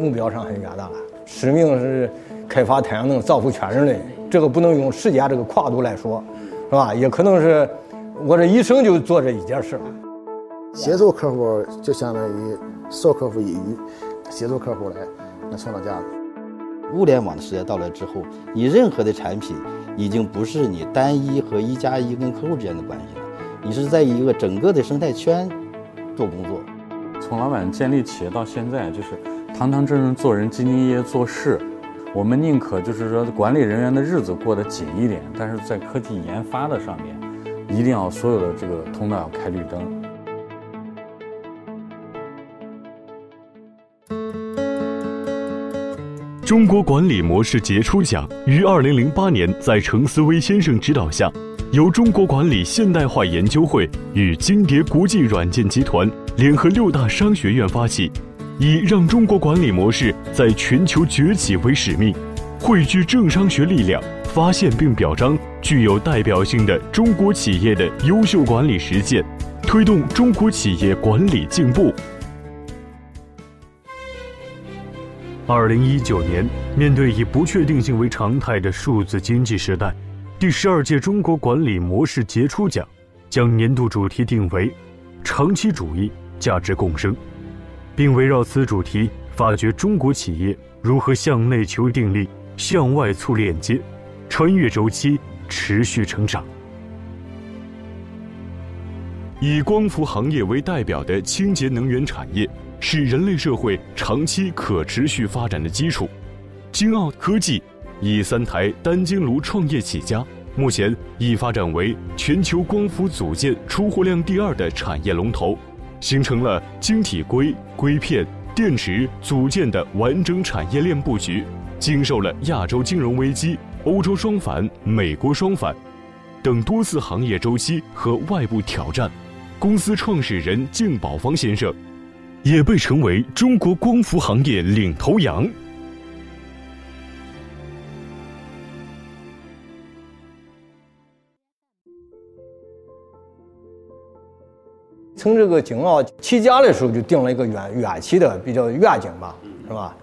目标上很远大了，使命是开发太阳能造福全人类。这个不能用时间这个跨度来说，是吧？也可能是我这一生就做这一件事了。协助客户就相当于授客户一语，协助客户来来创造价值。物联网的时代到来之后，你任何的产品已经不是你单一和一加一跟客户之间的关系了，你是在一个整个的生态圈做工作。从老板建立企业到现在，就是堂堂正正做人、兢兢业业做事。我们宁可就是说管理人员的日子过得紧一点，但是在科技研发的上面，一定要所有的这个通道要开绿灯。中国管理模式杰出奖于二零零八年在程思威先生指导下，由中国管理现代化研究会与金蝶国际软件集团联合六大商学院发起。以让中国管理模式在全球崛起为使命，汇聚政商学力量，发现并表彰具有代表性的中国企业的优秀管理实践，推动中国企业管理进步。二零一九年，面对以不确定性为常态的数字经济时代，第十二届中国管理模式杰出奖将年度主题定为“长期主义，价值共生”。并围绕此主题，发掘中国企业如何向内求定力，向外促链接，穿越周期，持续成长。以光伏行业为代表的清洁能源产业，是人类社会长期可持续发展的基础。京奥科技以三台单晶炉创业起家，目前已发展为全球光伏组件出货量第二的产业龙头。形成了晶体硅、硅片、电池、组件的完整产业链布局，经受了亚洲金融危机、欧洲双反、美国双反等多次行业周期和外部挑战。公司创始人敬宝方先生，也被称为中国光伏行业领头羊。从这个京奥起家的时候就定了一个远远期的比较远景吧，是吧？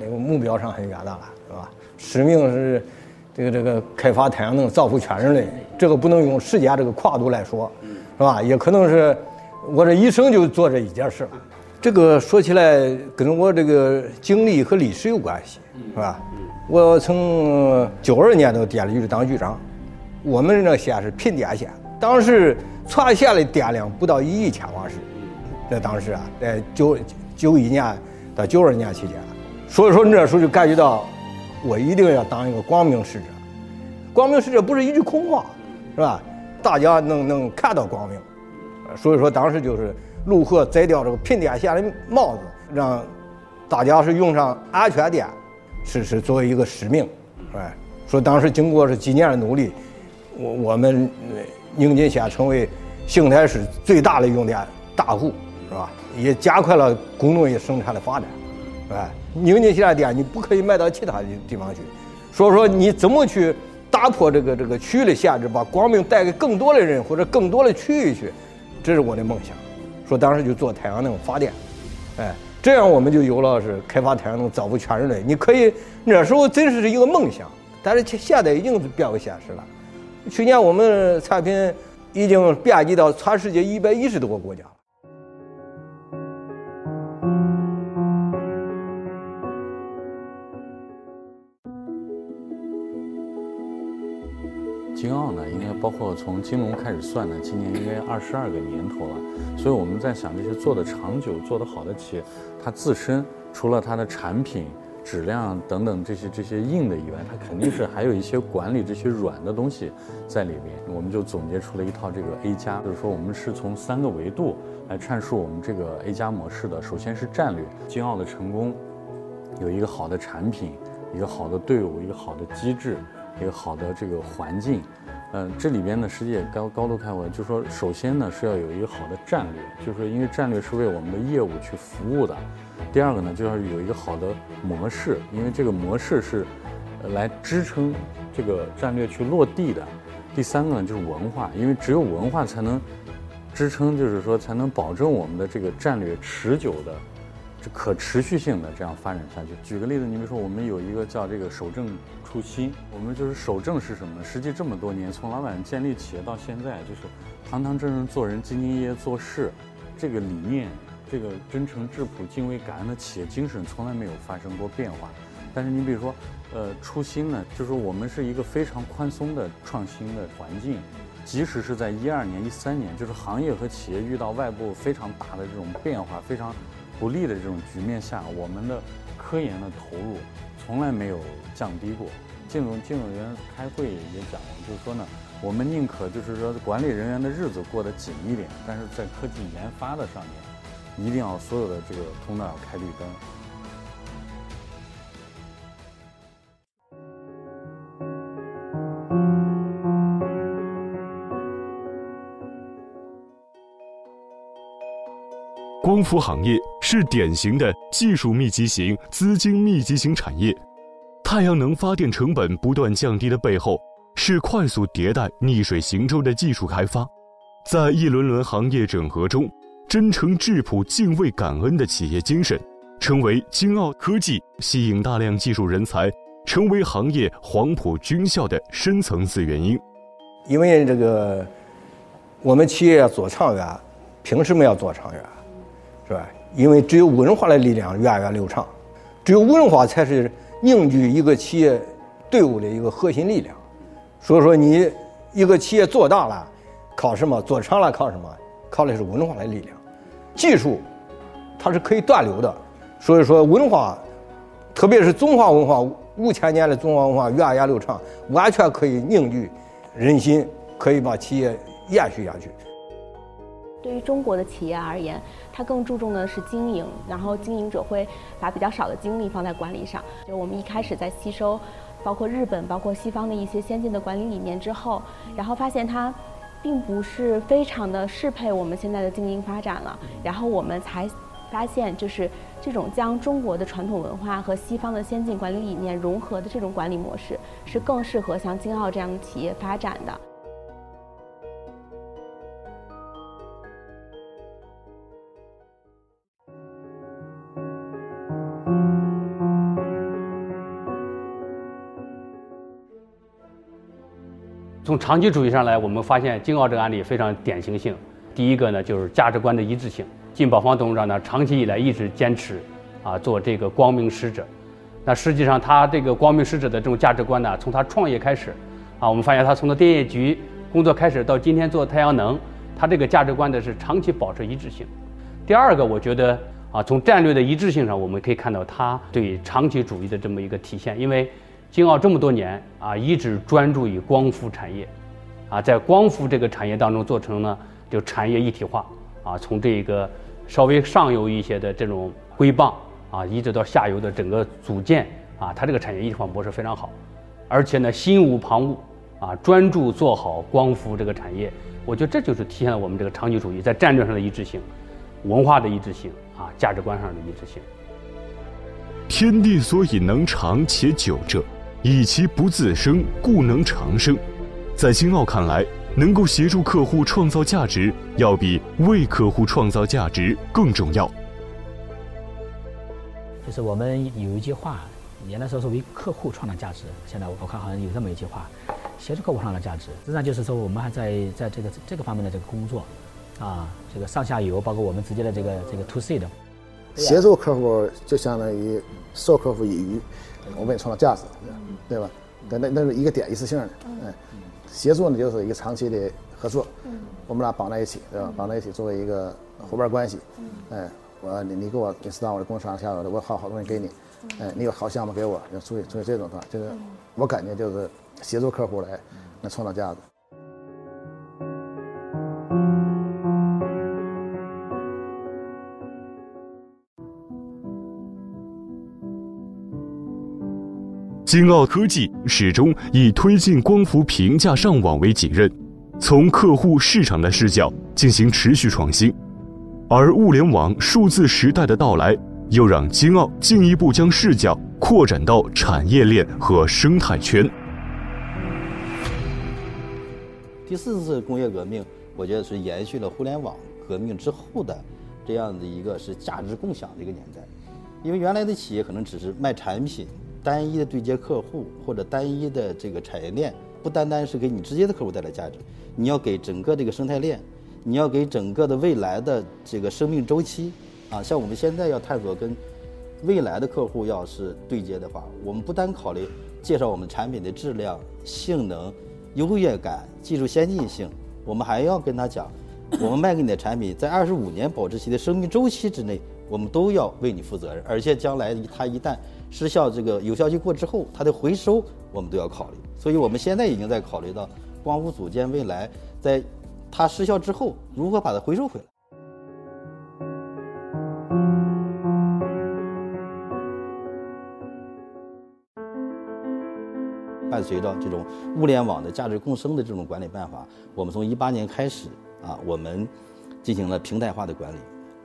那个目标上很远大了，是吧？使命是这个这个开发太阳能造福全人类，这个不能用时间这个跨度来说，是吧？也可能是我这一生就做这一件事。这个说起来跟我这个经历和历史有关系，是吧？我从九二年到电力局当局长，我们那县是贫电县，当时。全县的电量不到一亿千瓦时，在当时啊，在九九一年到九二年期间，所以说那时候就感觉到，我一定要当一个光明使者。光明使者不是一句空话，是吧？大家能能看到光明，所以说当时就是如何摘掉这个贫电线的帽子，让大家是用上安全电，是是作为一个使命，哎，说当时经过是几年的努力，我我们。宁锦县成为邢台市最大的用电大户，是吧？也加快了工农业生产的发展，哎，宁锦县的电你不可以卖到其他的地方去，所以说你怎么去打破这个这个区域的限制，把光明带给更多的人或者更多的区域去，这是我的梦想。说当时就做太阳能发电，哎，这样我们就有了是开发太阳能造福全人类。你可以那时候真是一个梦想，但是现在已经变为现实了。去年我们产品已经遍及到全世界一百一十多个国家了。京奥呢，应该包括从金融开始算呢，今年应该二十二个年头了。所以我们在想，这些做的长久、做的好的企业，它自身除了它的产品。质量等等这些这些硬的以外，它肯定是还有一些管理这些软的东西在里边。我们就总结出了一套这个 A 加，就是说我们是从三个维度来阐述我们这个 A 加模式的。首先是战略，金奥的成功有一个好的产品，一个好的队伍，一个好的机制，一个好的这个环境。嗯，这里边呢实际也高高度开阔，就是说首先呢是要有一个好的战略，就是说因为战略是为我们的业务去服务的。第二个呢，就要有一个好的模式，因为这个模式是来支撑这个战略去落地的。第三个呢，就是文化，因为只有文化才能支撑，就是说才能保证我们的这个战略持久的这可持续性的这样发展下去。举个例子，你比如说我们有一个叫这个守正初心，我们就是守正是什么？实际这么多年，从老板建立企业到现在，就是堂堂正正做人、兢兢业业做事，这个理念，这个真诚质朴、敬畏感恩的企业精神从来没有发生过变化。但是你比如说，呃，初心呢，就是我们是一个非常宽松的创新的环境，即使是在一二年、一三年，就是行业和企业遇到外部非常大的这种变化、非常不利的这种局面下，我们的科研的投入从来没有降低过。金融金总员开会也讲了，就是说呢，我们宁可就是说管理人员的日子过得紧一点，但是在科技研发的上面，一定要所有的这个通道要开绿灯。光伏行业是典型的技术密集型、资金密集型产业。太阳能发电成本不断降低的背后，是快速迭代、逆水行舟的技术开发。在一轮轮行业整合中，真诚、质朴、敬畏、感恩的企业精神，成为京奥科技吸引大量技术人才、成为行业黄埔军校的深层次原因。因为这个，我们企业要做长远，凭什么要做长远？是吧？因为只有文化的力量源远流长，只有文化才是凝聚一个企业队伍的一个核心力量。所以说，你一个企业做大了，靠什么？做长了靠什么？靠的是文化的力量。技术它是可以断流的，所以说文化，特别是中华文化，五千年的中华文化源远流长，完全可以凝聚人心，可以把企业延续下去。对于中国的企业而言，它更注重的是经营，然后经营者会把比较少的精力放在管理上。就我们一开始在吸收，包括日本、包括西方的一些先进的管理理念之后，然后发现它，并不是非常的适配我们现在的经营发展了。然后我们才发现，就是这种将中国的传统文化和西方的先进管理理念融合的这种管理模式，是更适合像京奥这样的企业发展的。长期主义上来，我们发现京奥这个案例非常典型性。第一个呢，就是价值观的一致性。金宝芳董事长呢，长期以来一直坚持，啊，做这个光明使者。那实际上，他这个光明使者的这种价值观呢，从他创业开始，啊，我们发现他从他电业局工作开始到今天做太阳能，他这个价值观的是长期保持一致性。第二个，我觉得啊，从战略的一致性上，我们可以看到他对长期主义的这么一个体现，因为。京奥这么多年啊，一直专注于光伏产业，啊，在光伏这个产业当中做成了就产业一体化啊，从这个稍微上游一些的这种硅棒啊，一直到下游的整个组件啊，它这个产业一体化模式非常好，而且呢，心无旁骛啊，专注做好光伏这个产业，我觉得这就是体现了我们这个长期主义在战略上的一致性、文化的一致性啊、价值观上的一致性。天地所以能长且久者。以其不自生，故能长生。在新奥看来，能够协助客户创造价值，要比为客户创造价值更重要。就是我们有一句话，原来说是为客户创造价值，现在我看好像有这么一句话，协助客户创造价值。实际上就是说，我们还在在这个这个方面的这个工作，啊，这个上下游，包括我们直接的这个这个 to C 的，协助客户就相当于授客户以渔。我为你创造价值，对吧？那那那是一个点一次性的，嗯，协助呢就是一个长期的合作，嗯，我们俩绑在一起，对吧？绑在一起作为一个伙伴关系，嗯，哎，我你你给我你知道我的工厂下游的，我好好东西给你，哎，你有好项目给我，要注意注意这种的，就是我感觉就是协助客户来能创造价值。京奥科技始终以推进光伏平价上网为己任，从客户市场的视角进行持续创新，而物联网数字时代的到来，又让京奥进一步将视角扩展到产业链和生态圈。第四次工业革命，我觉得是延续了互联网革命之后的这样的一个是价值共享的一个年代。因为原来的企业可能只是卖产品，单一的对接客户或者单一的这个产业链，不单单是给你直接的客户带来价值，你要给整个这个生态链，你要给整个的未来的这个生命周期。啊，像我们现在要探索跟未来的客户要是对接的话，我们不单考虑介绍我们产品的质量、性能、优越感、技术先进性，我们还要跟他讲，我们卖给你的产品在二十五年保质期的生命周期之内，我们都要为你负责任，而且将来它一旦失效这个有效期过之后，它的回收我们都要考虑。所以我们现在已经在考虑到光伏组件未来在它失效之后如何把它回收回来。伴随着这种物联网的价值共生的这种管理办法，我们从一八年开始啊，我们进行了平台化的管理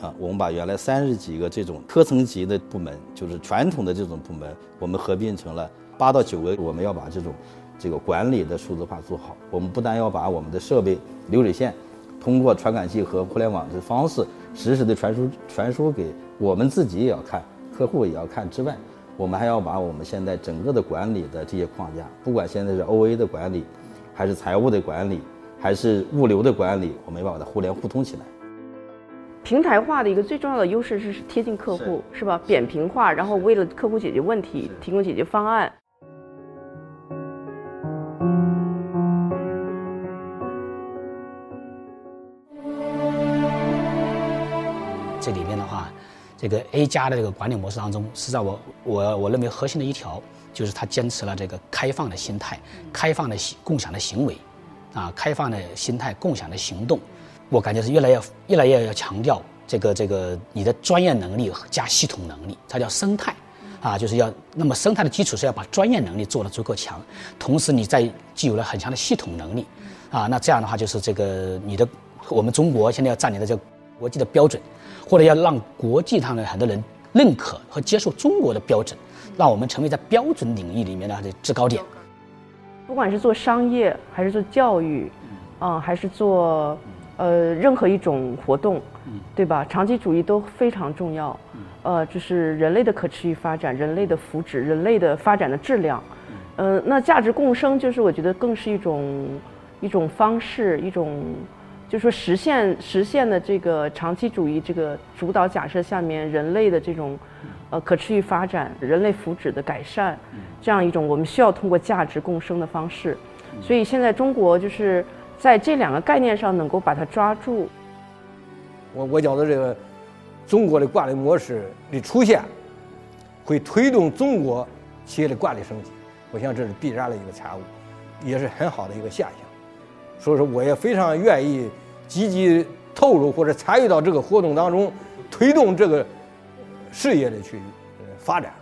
啊，我们把原来三十几个这种科层级的部门，就是传统的这种部门，我们合并成了八到九个。我们要把这种这个管理的数字化做好。我们不但要把我们的设备流水线通过传感器和互联网的方式实时的传输传输给我们自己也要看，客户也要看之外。我们还要把我们现在整个的管理的这些框架，不管现在是 OA 的管理，还是财务的管理，还是物流的管理，我们要把它互联互通起来。平台化的一个最重要的优势是贴近客户，是吧？扁平化，然后为了客户解决问题，提供解决方案。这里面的话。这个 A 加的这个管理模式当中，实际上我我我认为核心的一条就是它坚持了这个开放的心态、开放的共享的行为，啊，开放的心态、共享的行动，我感觉是越来越越来越要强调这个这个你的专业能力加系统能力，它叫生态，啊，就是要那么生态的基础是要把专业能力做得足够强，同时你在具有了很强的系统能力，啊，那这样的话就是这个你的我们中国现在要占领的这个国际的标准。或者要让国际上的很多人认可和接受中国的标准，让我们成为在标准领域里面的制高点。不管是做商业还是做教育，啊，还是做呃任何一种活动，对吧？长期主义都非常重要。呃，就是人类的可持续发展、人类的福祉、人类的发展的质量。嗯，那价值共生就是我觉得更是一种一种方式，一种。就是说实现实现的这个长期主义这个主导假设下面人类的这种，呃可持续发展、人类福祉的改善，这样一种我们需要通过价值共生的方式。所以现在中国就是在这两个概念上能够把它抓住。我我觉得这个中国的管理模式的出现，会推动中国企业的管理升级。我想这是必然的一个产物，也是很好的一个现象。所以说，我也非常愿意积极投入或者参与到这个活动当中，推动这个事业的去发展。